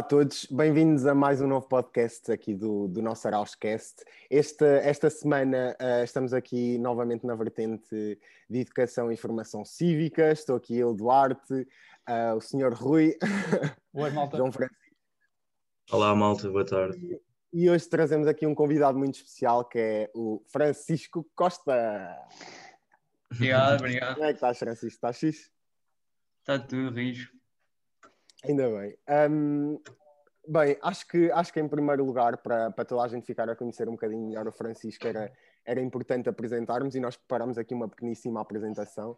Olá a todos, bem-vindos a mais um novo podcast aqui do, do nosso Arauscast. Esta, esta semana uh, estamos aqui novamente na vertente de Educação e Formação Cívica. Estou aqui eu, Duarte, uh, o senhor Rui, Oi, malta. João Francisco. Olá, malta, boa tarde. E, e hoje trazemos aqui um convidado muito especial que é o Francisco Costa. Obrigado, obrigado. Como é que estás, Francisco? Estás fixe? Está tudo rijo. Ainda bem. Um, bem, acho que, acho que em primeiro lugar, para, para toda a gente ficar a conhecer um bocadinho melhor o Francisco, era, era importante apresentarmos e nós preparamos aqui uma pequeníssima apresentação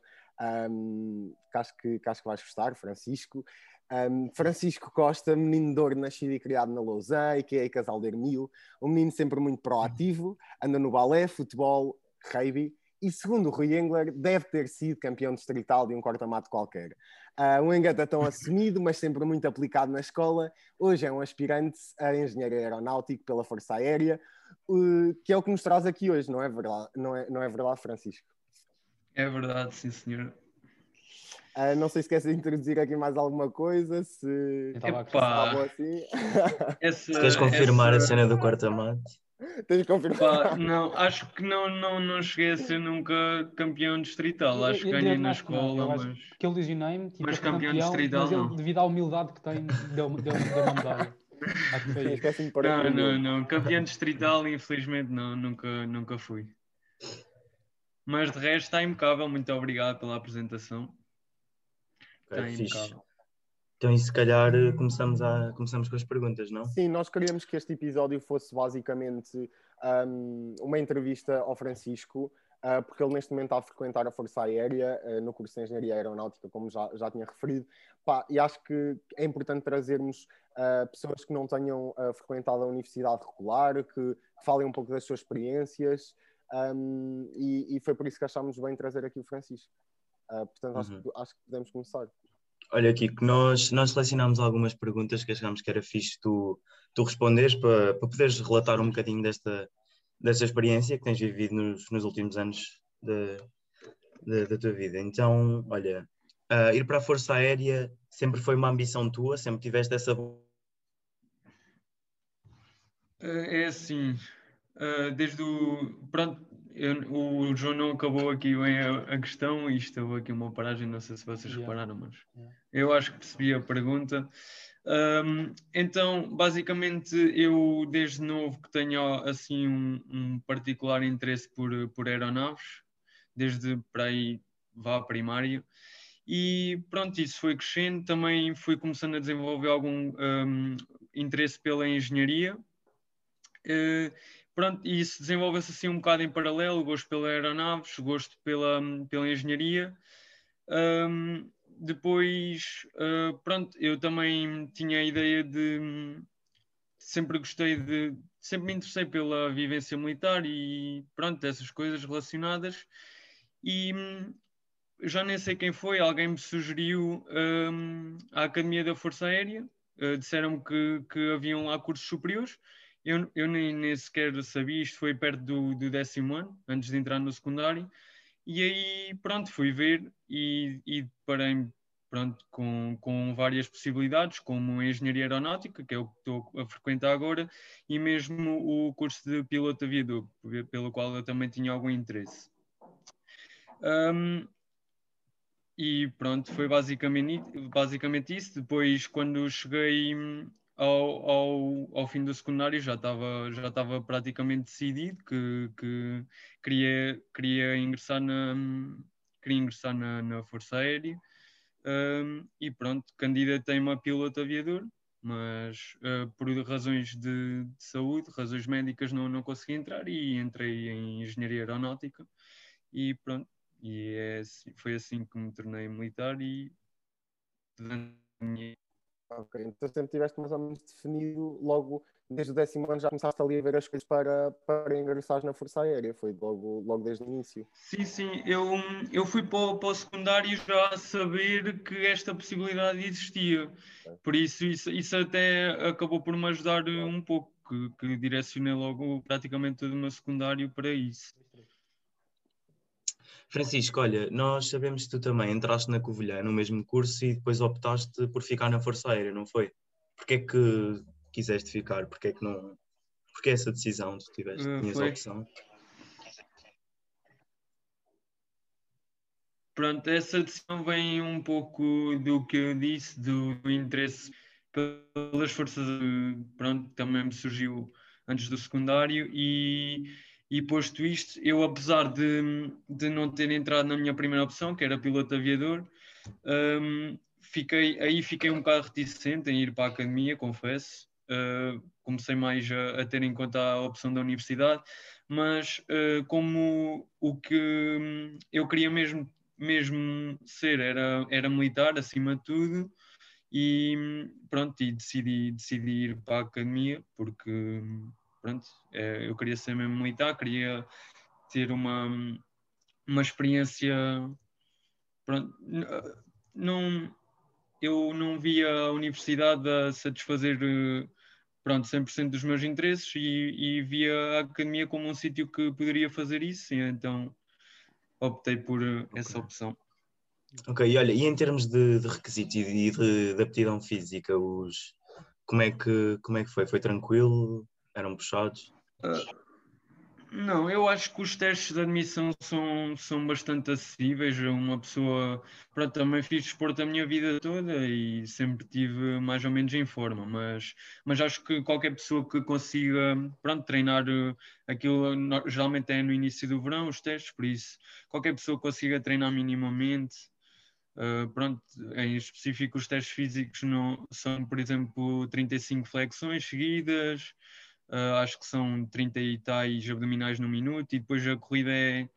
um, que, acho que, que acho que vais gostar, Francisco. Um, Francisco Costa, menino de ouro, nascido e criado na Lausanne, que é casal de Ermil, um menino sempre muito proativo, anda no balé, futebol, rugby, e segundo o Rui Engler, deve ter sido campeão distrital de um corta-mato qualquer. Uh, um engata tão assumido, mas sempre muito aplicado na escola. Hoje é um aspirante a engenheiro aeronáutico pela Força Aérea, uh, que é o que nos traz aqui hoje, não é verdade, não é, não é verdade Francisco? É verdade, sim, senhor. Uh, não sei se queres introduzir aqui mais alguma coisa, se Epá. assim. Essa, queres confirmar essa... a cena do corta-mato? Tens de confirmar. não, acho que não, não, não cheguei a ser nunca campeão distrital. Acho que ganhei na escola, não, mas. Que ele lesionei-me, tipo, mas campeão, distrital. Mas ele, devido à humildade que tem, deu, deu, deu uma medalha. não, não, não. Campeão distrital, infelizmente, não, nunca, nunca fui. Mas de resto está impecável. Muito obrigado pela apresentação. Está impecável. Então, e se calhar começamos, a, começamos com as perguntas, não? Sim, nós queríamos que este episódio fosse basicamente um, uma entrevista ao Francisco, uh, porque ele neste momento está a frequentar a Força Aérea uh, no curso de Engenharia Aeronáutica, como já, já tinha referido. Pá, e acho que é importante trazermos uh, pessoas que não tenham frequentado a universidade regular, que, falem um pouco das suas experiências, um, e, e, foi por isso que achámos bem trazer aqui o Francisco. portanto, uhum. que, acho que podemos começar. Olha, Kiko, nós, nós selecionámos algumas perguntas que achámos que era fixe tu, tu responderes para, para poderes relatar um bocadinho desta, desta experiência que tens vivido nos, nos últimos anos da tua vida. Então, olha, uh, ir para a Força Aérea sempre foi uma ambição tua? Sempre tiveste essa. É assim, uh, desde o. Pronto, eu, o João não acabou aqui bem a, a, questão e isto houve aqui uma paragem, não sei se vocês yeah. repararam, mas yeah. eu acho que percebi a pergunta. Um, então, basicamente, eu desde novo que tenho assim um, um, particular interesse por, por aeronaves, desde para aí vá à primária, e pronto, isso foi crescendo. Também fui começando a desenvolver algum um, interesse pela engenharia. Uh, pronto, e isso desenvolve-se assim um bocado em paralelo, gosto pela aeronaves, gosto pela, pela engenharia. Um, depois, uh, pronto, eu também tinha a ideia de sempre gostei de sempre me interessei pela vivência militar e pronto, essas coisas relacionadas e hum, já nem sei quem foi, alguém me sugeriu um, a Academia da Força Aérea, uh, disseram-me que, que haviam lá cursos superiores eu, eu nem, nem sequer sabia, isto foi perto do, do décimo ano, antes de entrar no secundário, e aí, pronto, fui ver e, e parei pronto, com, com várias possibilidades, como engenharia aeronáutica, que é o que estou a frequentar agora, e mesmo o curso de piloto aviador, pelo qual eu também tinha algum interesse. Um, e pronto, foi basicamente, basicamente isso. Depois, quando cheguei ao, ao, ao fim do secundário já estava já estava praticamente decidido que, que queria queria ingressar na queria ingressar na, na Força Aérea. Um, e pronto candidatei-me a piloto aviador mas uh, por razões de, de, saúde razões médicas não não consegui entrar e entrei em engenharia aeronáutica. E pronto e é, assim, foi assim que me tornei militar e a minha Ok, então sempre tiveste mais ou menos definido logo desde o décimo ano já começaste ali a ver as coisas para, para ingressar na Força Aérea, foi logo, logo desde o início. Sim, sim, eu, eu fui para o, para o secundário já a saber que esta possibilidade existia, por isso, isso isso até acabou por me ajudar um pouco, que, que direcionei logo praticamente todo o meu secundário para isso. Francisco, olha, nós sabemos que tu também entraste na Covilhã no mesmo curso e depois optaste por ficar na Força Aérea, não foi? porque é que quiseste ficar? Porque é que não. Porque essa decisão tu tiveste? Uh, tinhas a opção? Pronto, essa decisão vem um pouco do que eu disse, do, do interesse pelas forças, pronto, também me surgiu antes do secundário e, e posto isto, eu apesar de, de não ter entrado na minha primeira opção, que era piloto aviador, um, fiquei, aí fiquei um bocado reticente em ir para a academia, confesso. Uh, comecei mais a, a, ter em conta a opção da universidade, mas uh, como o que hum, eu queria mesmo mesmo ser, era, era militar acima de tudo, e pronto, e decidi, decidi ir para a academia, porque pronto, é, eu queria ser mesmo militar, queria ter uma, uma experiência, pronto, não, eu não via a universidade a satisfazer pronto, 100% dos meus interesses e, e via a academia como um sítio que poderia fazer isso, então optei por eh, okay. essa opção. Ok, e olha, e em termos de, de requisitos e de, de, aptidão física, os, como, é que, como é que foi? Foi tranquilo? Eram puxados? Uh, não, eu acho que os testes de admissão são, são bastante acessíveis. Uma pessoa. Pronto, também fiz desporto a minha vida toda e sempre tive mais ou menos em forma, mas, mas acho que qualquer pessoa que consiga pronto, treinar eh, aquilo, geralmente é no início do verão, os testes, por isso, qualquer pessoa que consiga treinar minimamente. Uh, pronto, em específico, os testes físicos não, são, por exemplo, 35 flexões seguidas, uh, acho que são 30 e tais abdominais no minuto, e depois a corrida é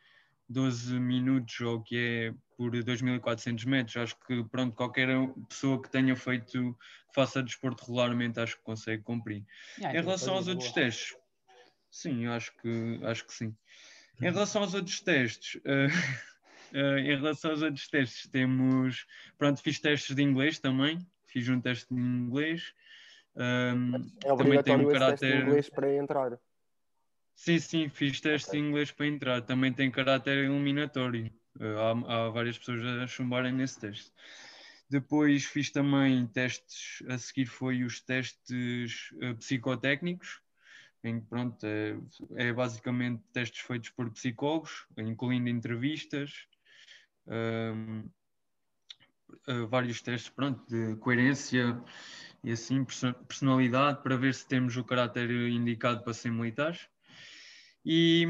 12 minutos, ou que é por 2.400 metros. Acho que, pronto, qualquer pessoa que tenha feito, que faça desporto regularmente, acho que consegue cumprir. em relação aos outros boa. testes, sim, acho que, acho que sim. Em relação aos outros testes, uh, uh, em relação aos outros testes, temos, pronto, fiz testes de inglês também, fiz um teste de inglês, um, é obrigatório um caráter... inglês para entrar. Sim, sim, fiz teste okay. de inglês para entrar. Também tem caráter eliminatório. Uh, há, há, várias pessoas a chumbarem nesse teste. Depois fiz também testes, a seguir foi os testes uh, psicotécnicos, em que pronto, é, é, basicamente testes feitos por psicólogos, incluindo entrevistas, um, uh, vários testes pronto, de coerência e assim personalidade para ver se temos o caráter indicado para ser militares. E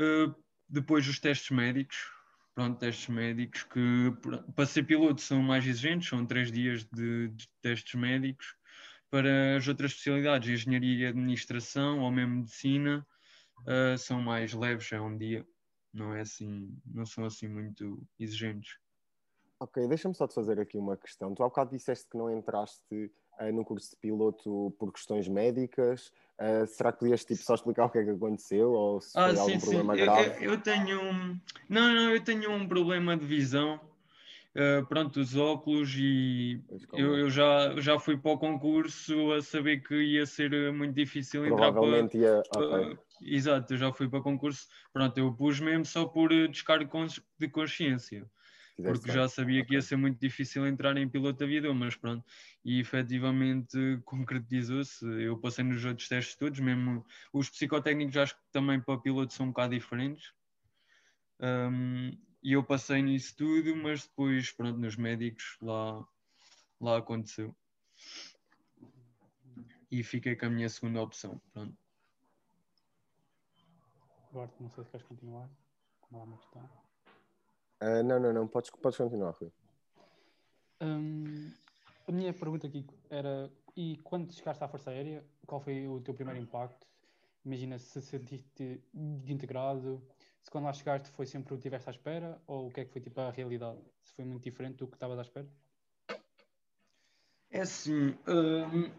uh, depois os testes médicos, pronto, testes médicos que para ser piloto são mais exigentes, são três dias de, de testes médicos. Para as outras especialidades, engenharia e administração ou mesmo medicina, uh, são mais leves, é um dia, não é assim, não são assim muito exigentes. Ok, deixa-me só te fazer aqui uma questão. Tu há bocado disseste que não entraste uh, no curso de piloto por questões médicas. Uh, será que podias tipo, só explicar o que é que aconteceu ou se ah, foi sim, algum sim. problema grave? Eu, eu, tenho um... Não, não, eu tenho um problema de visão. Uh, pronto, os óculos e eu, é? eu, já, já fui para o concurso a saber que ia ser muito difícil entrar para... ia... Okay. exato, eu já fui para o concurso. Pronto, eu pus mesmo só por descargo de consciência porque já sabia que ia ser muito difícil entrar em piloto aviador, mas pronto, e efetivamente concretizou-se. Eu passei nos outros testes todos, mesmo os psicotécnicos acho que também para piloto são um bocado diferentes. Um, e eu passei nisso tudo, mas depois, pronto, nos médicos lá, lá aconteceu. E fiquei com a minha segunda opção. Pronto. Agora, não sei se queres continuar. Como lá está. Uh, não, não, não, podes, podes continuar, Rui. Um, a minha pergunta aqui era: e quando chegaste à Força Aérea, qual foi o teu primeiro impacto? Imagina se sentiste integrado, se quando lá chegaste foi sempre o que estiveste à espera, ou o que é que foi tipo a realidade? Se foi muito diferente do que estavas à espera? É assim, hum,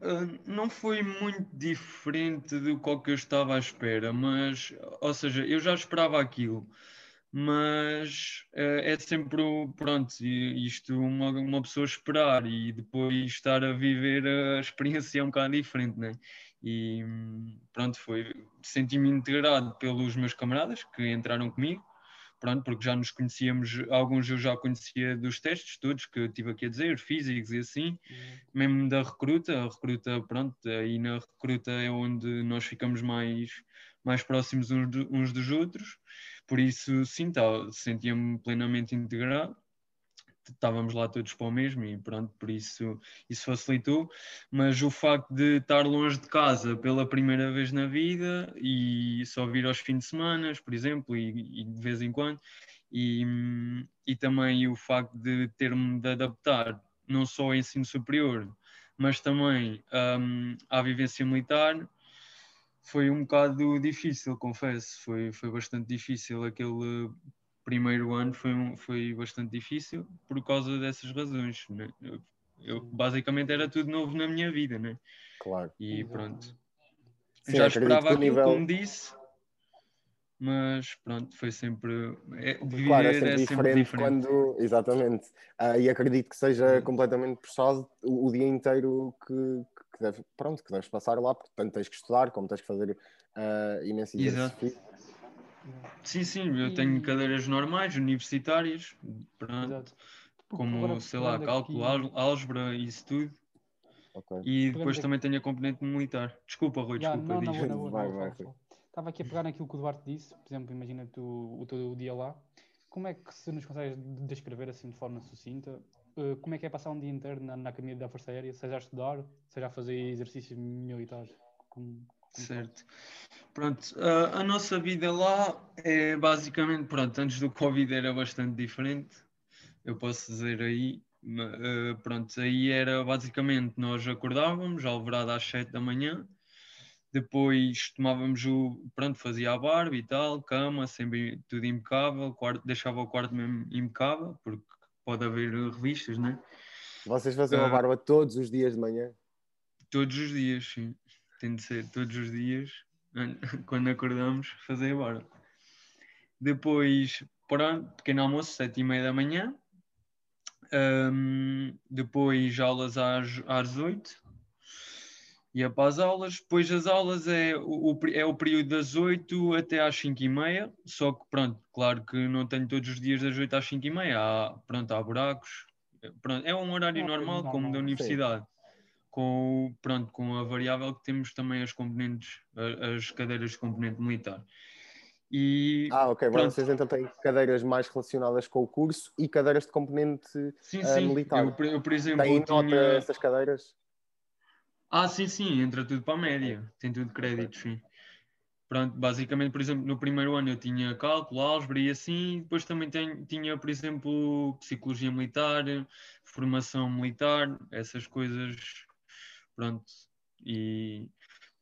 hum, não foi muito diferente do que eu estava à espera, mas, ou seja, eu já esperava aquilo mas uh, é sempre pronto, isto uma, uma pessoa esperar e depois estar a viver a experiência é um bocado diferente, né? E pronto, foi senti-me integrado pelos meus camaradas que entraram comigo, pronto, porque já nos conhecíamos, alguns eu já conhecia dos testes todos que eu tive aqui a dizer, físicos e assim, uhum. mesmo da recruta, a recruta, pronto, aí na recruta é onde nós ficamos mais, mais próximos uns, uns dos outros, por isso sim, tá, sentia-me plenamente integrado. Estávamos lá todos para o mesmo e pronto, por isso isso facilitou, mas o facto de estar longe de casa pela primeira vez na vida e só vir aos fins de semana, por exemplo, e, e de vez em quando, e, e também o facto de ter-me de adaptar não só ao ensino superior, mas também um, à vivência militar, foi um bocado difícil, confesso, foi, foi bastante difícil aquele primeiro ano foi, um, foi bastante difícil por causa dessas razões. Né? Eu, eu, basicamente era tudo novo na minha vida, né? Claro. E pronto. Sim, Já esperava aquilo, nível... como disse, mas pronto, foi sempre. É, claro, é sempre, é diferente, diferente, quando. Exatamente. Uh, e acredito que seja completamente puxado o, o dia inteiro que, que, deve, pronto, que deves passar lá, porque tanto tens que estudar como tens que fazer uh, imenso exercício. Sim, sim, eu tenho cadeiras normais, universitárias, pronto, como, sei lá, cálculo, aqui... álgebra e isso tudo. Okay. E depois também tenho a componente militar. Desculpa, Rui, desculpa. Não, não, não, não, vai, vai, Estava aqui a pegar naquilo que o Duarte disse, por exemplo, imagina tu o teu dia lá. Como é que se nos consegues descrever assim de forma sucinta? Uh, como é que é passar um dia inteiro na, na academia da Força Aérea, seja a estudar, seja a fazer exercícios militares? Como, Certo. Pronto, uh, a nossa vida lá é basicamente, pronto, antes do Covid era bastante diferente, eu posso dizer aí, uh, pronto, aí era basicamente nós acordávamos, alvorada às 7 da manhã, depois tomávamos o, pronto, fazia a barba e tal, cama, sempre tudo impecável, quarto, deixava o quarto mesmo impecável, porque pode haver revistas, né? Vocês faziam uh, a barba todos os dias de manhã? Todos os dias, sim tem de ser todos os dias, quando acordamos, fazer a barba. Depois, pronto, pequeno almoço, sete e meia da manhã. Um, depois aulas às, às 8 ia para as aulas, depois as aulas é o, é o período das 8 até às 5 e meia, só que pronto, claro que não tenho todos os dias das 8 às 5 e meia, há, pronto, há buracos, pronto, é um horário é normal, normal, como da universidade. Sim com, pronto, com a variável que temos também as componentes, as cadeiras de componente militar. E, ah, ok. Pronto. Vocês então têm cadeiras mais relacionadas com o curso e cadeiras de componente sim, uh, sim. militar. Eu, eu, por exemplo, Tem nota tinha... essas cadeiras? Ah, sim, sim, entra tudo para a média. Tem tudo crédito, sim. Pronto, basicamente, por exemplo, no primeiro ano eu tinha cálculo, álgebra e assim, depois também tenho, tinha, por exemplo, psicologia militar, formação militar, essas coisas Pronto, e,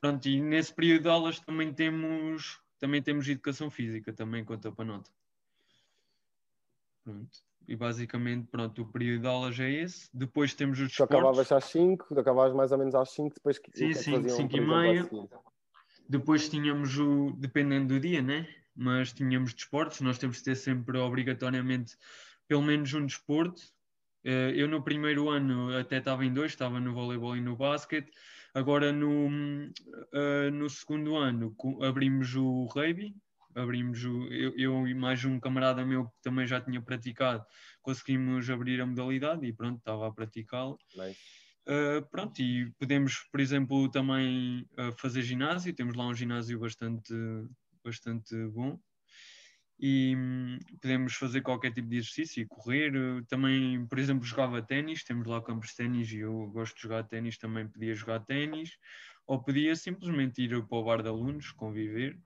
pronto, e nesse período de aulas também temos, também temos educação física, também conta para nota. Pronto. E basicamente, pronto, o período de aulas é esse. Depois temos os desportos. Tu acabavas às 5, acabavas mais ou menos às 5, depois que Sim, 5, 5 e meia. Depois tínhamos o, dependendo do dia, né? Mas tínhamos desportos, nós temos de ter sempre obrigatoriamente pelo menos um desporto eh, eu no primeiro ano até estava em dois, estava no voleibol e no basquete. Agora no, uh, no segundo ano abrimos o rugby, abrimos o, eu, eu, e mais um camarada meu que também já tinha praticado, conseguimos abrir a modalidade e pronto, estava a praticá-la. Nice. Uh, pronto, e podemos, por exemplo, também uh, fazer ginásio, temos lá um ginásio bastante, bastante bom e hum, podemos fazer qualquer tipo de exercício e correr. Também, por exemplo, jogava ténis, temos lá campos de ténis e eu gosto de jogar ténis, também podia jogar ténis, ou podia simplesmente ir para o bar de alunos, conviver.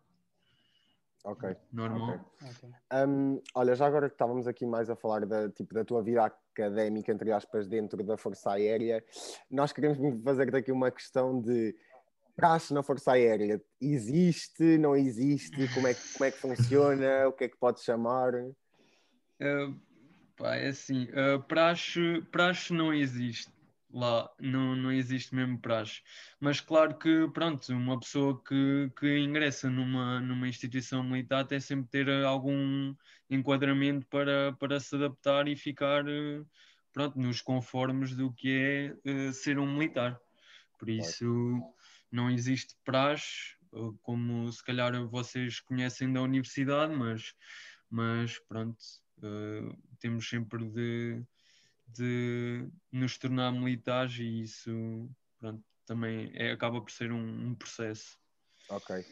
Ok. Normal. Okay. Um, olha, já agora que estávamos aqui mais a falar da, tipo, da tua vida académica, entre aspas, dentro da Força Aérea, nós queremos fazer daqui uma questão de praxe na Força Aérea existe, não existe? Como é, como é que funciona? O que é que pode chamar? Uh, pá, é assim, uh, praxe, praxe não existe lá, não, não existe mesmo praxe. Mas claro que, pronto, uma pessoa que, que ingressa numa, numa instituição militar tem sempre ter algum enquadramento para, para se adaptar e ficar, pronto, nos conformes do que é uh, ser um militar. Por isso não existe praxe, como se calhar vocês conhecem da universidade, mas mas pronto, uh, temos sempre de, de nos tornar militares e isso pronto, também é, acaba por ser um, um processo. Ok.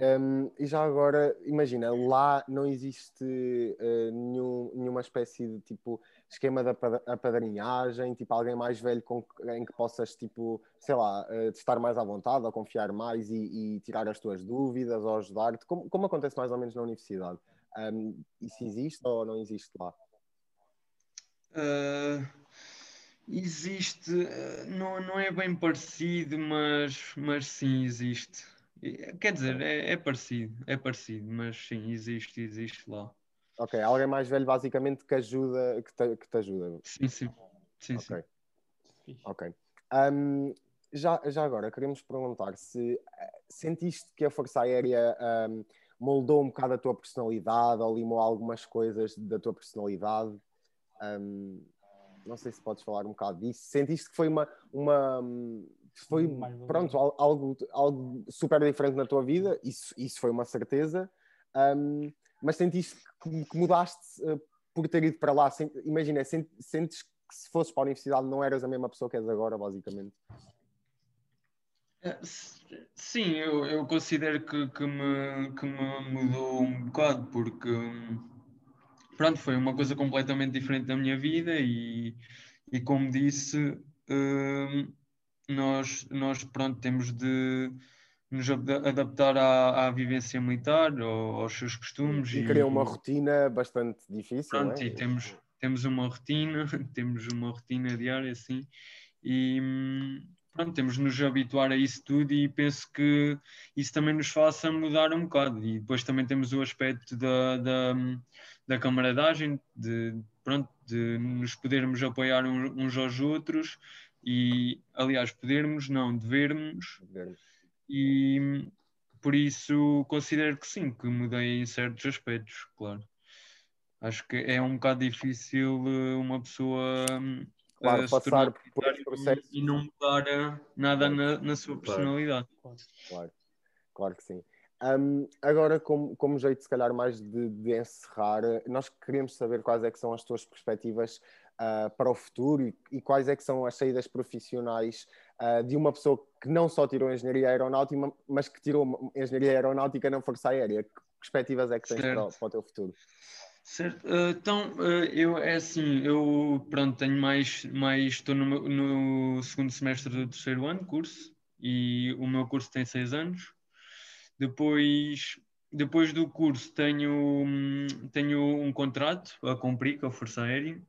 Um, e já agora, imagina, lá não existe uh, nenhum, nenhuma espécie de tipo esquema de apadrinhagem, tipo alguém mais velho com em que possas, tipo, sei lá, uh, estar mais à vontade ou confiar mais e, e tirar as tuas dúvidas ou ajudar-te, como, como, acontece mais ou menos na universidade. Um, isso existe ou não existe lá? Uh, existe, não, não é bem parecido, mas, mas sim existe Quer dizer, é, é, parecido, é parecido, mas sim, existe, existe lá. Ok, alguém mais velho basicamente que ajuda, que te, que te ajuda. Sim, sim. sim, ok. Sim. Ok. Um, já, já agora, queremos perguntar se eh, sentiste que a Força Aérea um, moldou um bocado a tua personalidade ou limou algumas coisas da tua personalidade? Um, não sei se podes falar um bocado disso. Sentiste que foi uma, uma, foi pronto, algo, algo super diferente na tua vida, isso, isso foi uma certeza, um, mas sentiste que, que mudaste uh, por ter ido para lá? Sent, imagina, sent, sentes que se fosses para a universidade não eras a mesma pessoa que és agora, basicamente? Eh, sim, eu, eu considero que, que, me, que me mudou um bocado, porque pronto, foi uma coisa completamente diferente da minha vida e, e como disse, hum, nós, nós pronto, temos de nos adaptar à, à vivência militar, ao, aos seus costumes. E, e criar uma rotina bastante difícil. Pronto, é? e temos, temos uma rotina, temos uma rotina diária, assim, e pronto, temos de nos habituar a isso tudo e penso que isso também nos faça mudar um bocado. E depois também temos o aspecto da, da, da camaradagem, de, pronto, de nos podermos apoiar uns aos outros e, aliás, podermos, não, devermos. E por isso considero que sim, que mudei em certos aspectos, claro. Acho que é um bocado difícil eh, uma pessoa claro, uh, passar por esse processo e não mudar eh, nada na, na sua personalidade. Claro, claro que sim. Um, agora, como, como jeito, se calhar, mais de, de, encerrar, nós queremos saber quais é que são as tuas perspectivas uh, para o futuro e, e, quais é que são as saídas profissionais uh, de uma pessoa que não só tirou engenharia aeronáutica, mas que tirou engenharia aeronáutica na Força Aérea. Que perspectivas é que tens para, para, o teu futuro? Certo, uh, então eu é assim, eu pronto, tenho mais, mais estou no, no segundo semestre do terceiro ano curso e o meu curso tem seis anos. Depois depois do curso tenho, tenho um contrato a cumprir com a Força Aérea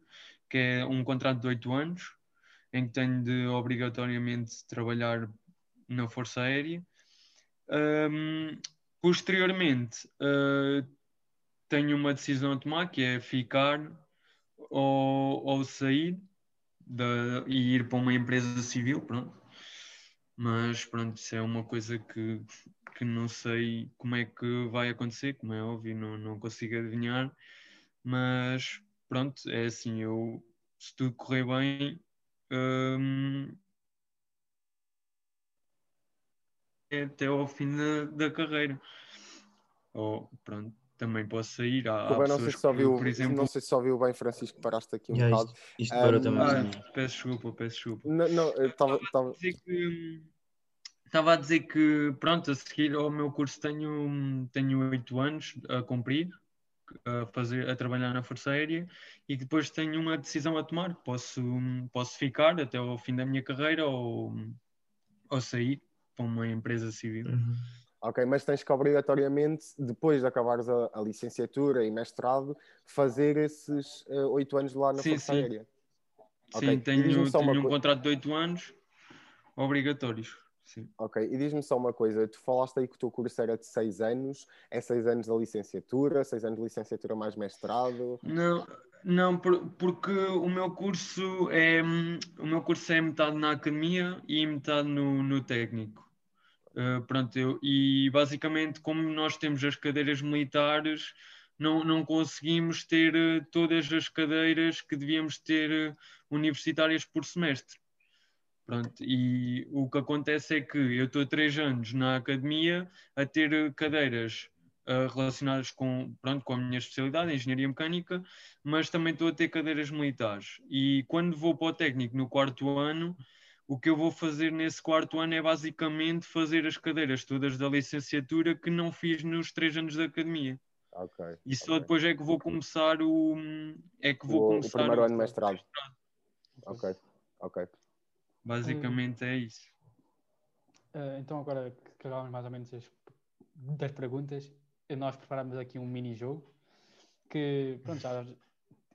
que é um contrato de oito anos, em que tenho de obrigatoriamente trabalhar na Força Aérea. Um, posteriormente, uh, tenho uma decisão a tomar, que é ficar ou, ou sair da, e ir para uma empresa civil, pronto. Mas pronto, isso é uma coisa que, que não sei como é que vai acontecer, como é óbvio, não, não consigo adivinhar. Mas pronto, é assim, eu se tudo correr bem, hum, é até ao fim da, da carreira. Ou pronto, também posso sair. Há, há não, sei se só viu, por exemplo... não sei se só viu bem, Francisco, paraste aqui um yeah, bocado. Isto, isto um, também. Ah, peço desculpa, peço desculpa. Não, não estava a dizer que estava a dizer que pronto, a seguir ao meu curso tenho tenho oito anos a cumprir a, fazer, a trabalhar na Força Aérea e depois tenho uma decisão a tomar. Posso, posso ficar até ao fim da minha carreira ou, ou sair para uma empresa civil. Uhum. Ok, mas tens que obrigatoriamente, depois de acabares a, a licenciatura e mestrado, fazer esses eh, oito uh, anos lá na sim, Força sim. Aérea. Sim, okay. tenho, tenho um contrato de oito anos obrigatórios. Sim. Ok, e diz-me só uma coisa: tu falaste aí que o teu curso era de seis anos, é seis anos da licenciatura, seis anos de licenciatura mais mestrado? Não, não, porque o meu curso é o meu curso é metade na academia e metade no, no técnico. Uh, pronto, eu, e basicamente, como nós temos as cadeiras militares, não, não conseguimos ter uh, todas as cadeiras que devíamos ter uh, universitárias por semestre. Pronto, e o que acontece é que eu estou três anos na academia a ter cadeiras uh, relacionadas com, pronto, com a minha especialidade, engenharia mecânica, mas também estou a ter cadeiras militares. E quando vou para o técnico no quarto ano, o que eu vou fazer nesse quarto ano é basicamente fazer as cadeiras todas da licenciatura que não fiz nos três anos da academia. Okay, e só okay. depois é que vou começar o. É que vou o, começar o primeiro o, ano de mestrado. mestrado. Ok, ok. Basicamente hum. é isso. Uh, então, agora que acabamos mais ou menos as, das perguntas, nós preparamos aqui um mini-jogo que, pronto, já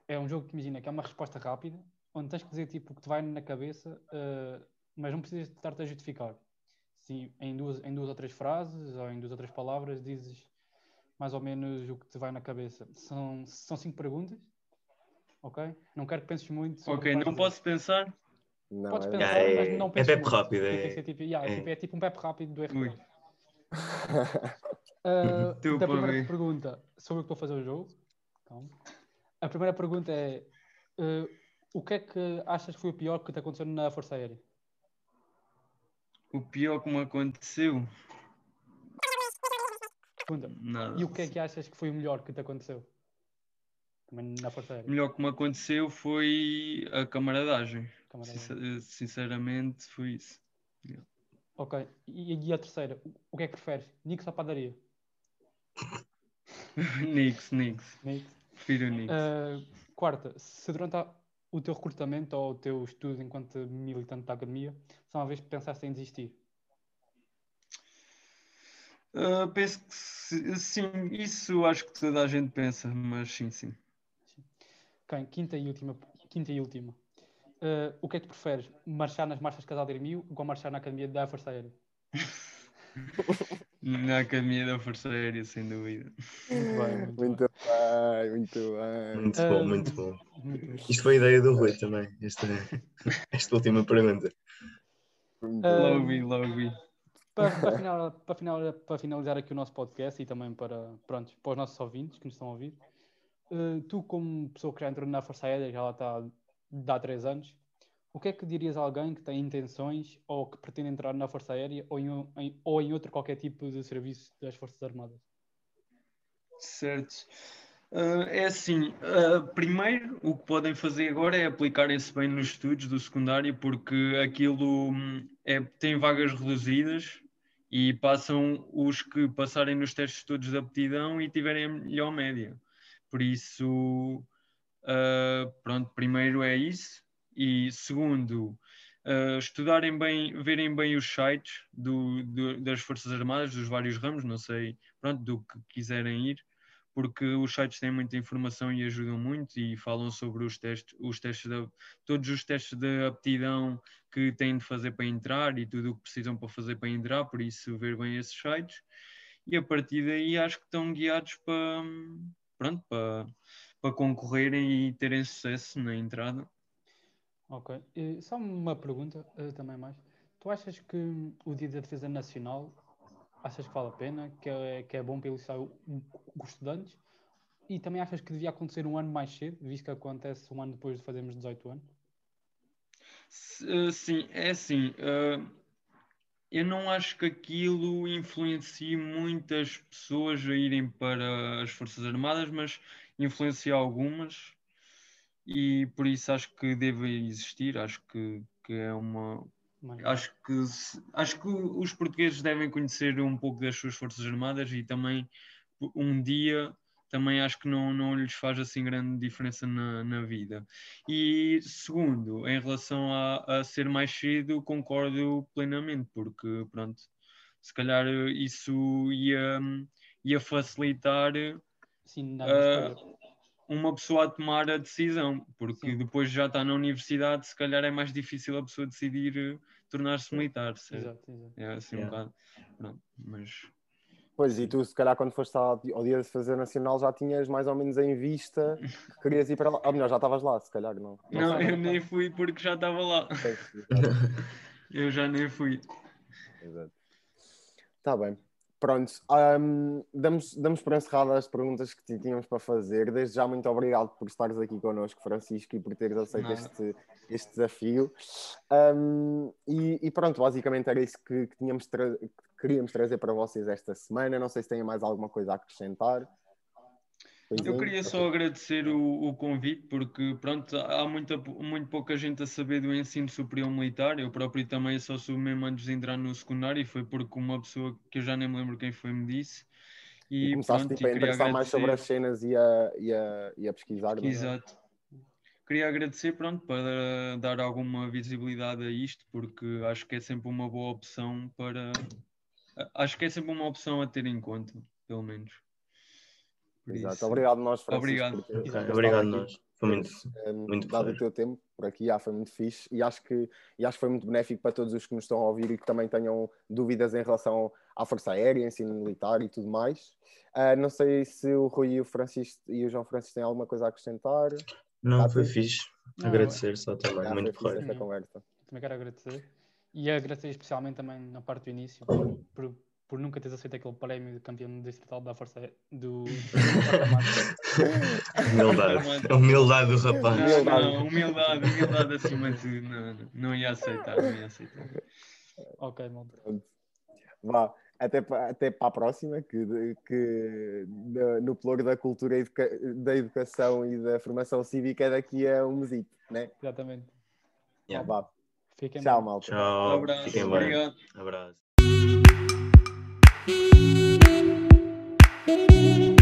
é um jogo que imagina que é uma resposta rápida, onde tens que dizer tipo o que te vai na cabeça, uh, mas não precisas de estar-te a justificar. Se em duas, em duas ou três frases ou em duas ou três palavras dizes mais ou menos o que te vai na cabeça. São, são cinco perguntas, ok? Não quero que penses muito. Ok, não posso pensar? Não, Podes é pensar, é, mas não penses É pep rápido. É, é, tipo, yeah, é. Tipo, é tipo um pep rápido do RP. uh, da primeira pergunta sobre o que estou a fazer o jogo. Calma. A primeira pergunta é uh, o que é que achas que foi o pior que te aconteceu na Força Aérea? O pior que me aconteceu? Nada. E o que é que achas que foi o melhor que te aconteceu? Também na Força Aérea. O melhor que me aconteceu foi a camaradagem. camaradagem. sinceramente, foi isso. Yeah. Ok. E, e, a terceira? O que é que preferes? Nix ou padaria? Nix, Nix. Nix. Prefiro Nix. Uh, quarta, se durante a, o teu recrutamento ou o teu estudo enquanto militante da academia, só uma vez pensaste em desistir, Uh, penso que sim, isso acho que toda a gente pensa, mas sim, sim. Okay, quinta e última. Quinta e última. Uh, o que é que preferes? Marchar nas marchas de Casal de Irmio ou marchar na Academia da Força Aérea? na Academia da Força Aérea, sem dúvida. Muito bem, muito, muito bem. muito bem. Muito bom, uh, muito bom. Isto foi a ideia do Rui também, esta, esta última pergunta. Logo vi, logo vi. Para, para, final, para, final, para, finalizar aqui o nosso podcast e também para, pronto, para os nossos ouvintes que nos estão a ouvir, uh, tu, como pessoa que já entrou na Força Aérea, já lá está há três anos, o que é que dirias a alguém que tem intenções ou que pretende entrar na Força Aérea ou em, em, ou em outro qualquer tipo de serviço das Forças Armadas? Certo. Uh, é assim, uh, primeiro o que podem fazer agora é aplicarem-se bem nos estudos do secundário, porque aquilo hum, é, tem vagas reduzidas e passam os que passarem nos testes todos de aptidão e tiverem a melhor média. Por isso, uh, pronto, primeiro é isso. E segundo, uh, estudarem bem, verem bem os sites do, do, das Forças Armadas, dos vários ramos, não sei, pronto, do que quiserem ir, porque os sites têm muita informação e ajudam muito e falam sobre os testes, os testes de, todos os testes de aptidão que têm de fazer para entrar e tudo o que precisam para fazer para entrar, por isso ver bem esses sites. E a partir daí acho que estão guiados para, pronto, para, para concorrerem e terem sucesso na entrada. Ok. E só uma pergunta uh, também mais. Tu achas que o Dia da Defesa Nacional achas que vale a pena, que é, que é bom para ilustrar os estudantes? E também achas que devia acontecer um ano mais cedo, visto que acontece um ano depois de fazermos 18 anos? Eh, sim, é assim. Uh, eu não acho que aquilo influencie muitas pessoas a irem para as Forças Armadas, mas influencia algumas e por isso acho que deve existir. Acho que, que é uma. Acho que, acho que os portugueses devem conhecer um pouco das suas Forças Armadas e também um dia também acho que não, não lhes faz assim grande diferença na, na vida. E segundo, em relação a, a ser mais cedo, concordo plenamente, porque pronto, se calhar isso ia, ia facilitar Sim, uh, uma pessoa a tomar a decisão, porque Sim. depois já está na universidade, se calhar é mais difícil a pessoa decidir tornar-se militar. Exato, exato. É assim yeah. um bocado. Pronto, mas Pois, e tu, se calhar, quando foste ao, dia de fazer nacional, já tinhas mais ou menos em vista que querias ir para lá. Ou melhor, já estavas lá, se calhar, não. Não, não eu nem fui porque já estava lá. eu já nem fui. Exato. Está bem. Pronto, um, damos, damos por encerradas as perguntas que tínhamos para fazer. Desde já, muito obrigado por estares aqui connosco, Francisco, e por teres aceito este, este desafio. Um, e, e, pronto, basicamente era isso que, que tínhamos, que queríamos trazer para vocês esta semana. Não sei se têm mais alguma coisa a acrescentar. Pois eu é, queria só agradecer o, o, convite, porque pronto, há muita, muito pouca gente a saber do ensino superior militar. Eu próprio também só sou mesmo antes de entrar no secundário e foi porque uma pessoa que eu já nem me lembro quem foi me disse. E, e começaste pronto, tipo, a interessar mais sobre as cenas e a, e a, e a pesquisar. É? Exato. Queria agradecer pronto, para dar alguma visibilidade a isto, porque acho que é sempre uma boa opção para. Acho que é sempre uma opção a ter em conta, pelo menos. Exato. Isso. Obrigado nós, Francisco. Obrigado. Okay. Obrigado nós. Foi muito, um, muito dado o teu tempo por aqui, ah, foi muito fixe e acho, que, e acho que foi muito benéfico para todos os que nos estão a ouvir e que também tenham dúvidas em relação à Força Aérea, ensino militar e tudo mais. Uh, não sei se o Rui e o Francisco e o João Francisco têm alguma coisa a acrescentar. Não, foi fixe. Não, agradecer só também, muito correto. Esta conversa. Também quero agradecer. E agradecer especialmente também na parte do início por, por por nunca teres aceito aquele prémio de campeão distrital da Força do. humildade. humildade do rapaz. Não, não, humildade, humildade acima de. Não, não, ia aceitar, não ia aceitar. Ok, malta. Vá, até para, até para a próxima, que, que no pluro da cultura educa, da educação e da formação cívica é daqui a um mesito, né? Exatamente. Yeah. Vá. Fiquem Tchau, bem. malta. Tchau. Um abraço. Fiquem Obrigado. Bem. Abraço. Thank you.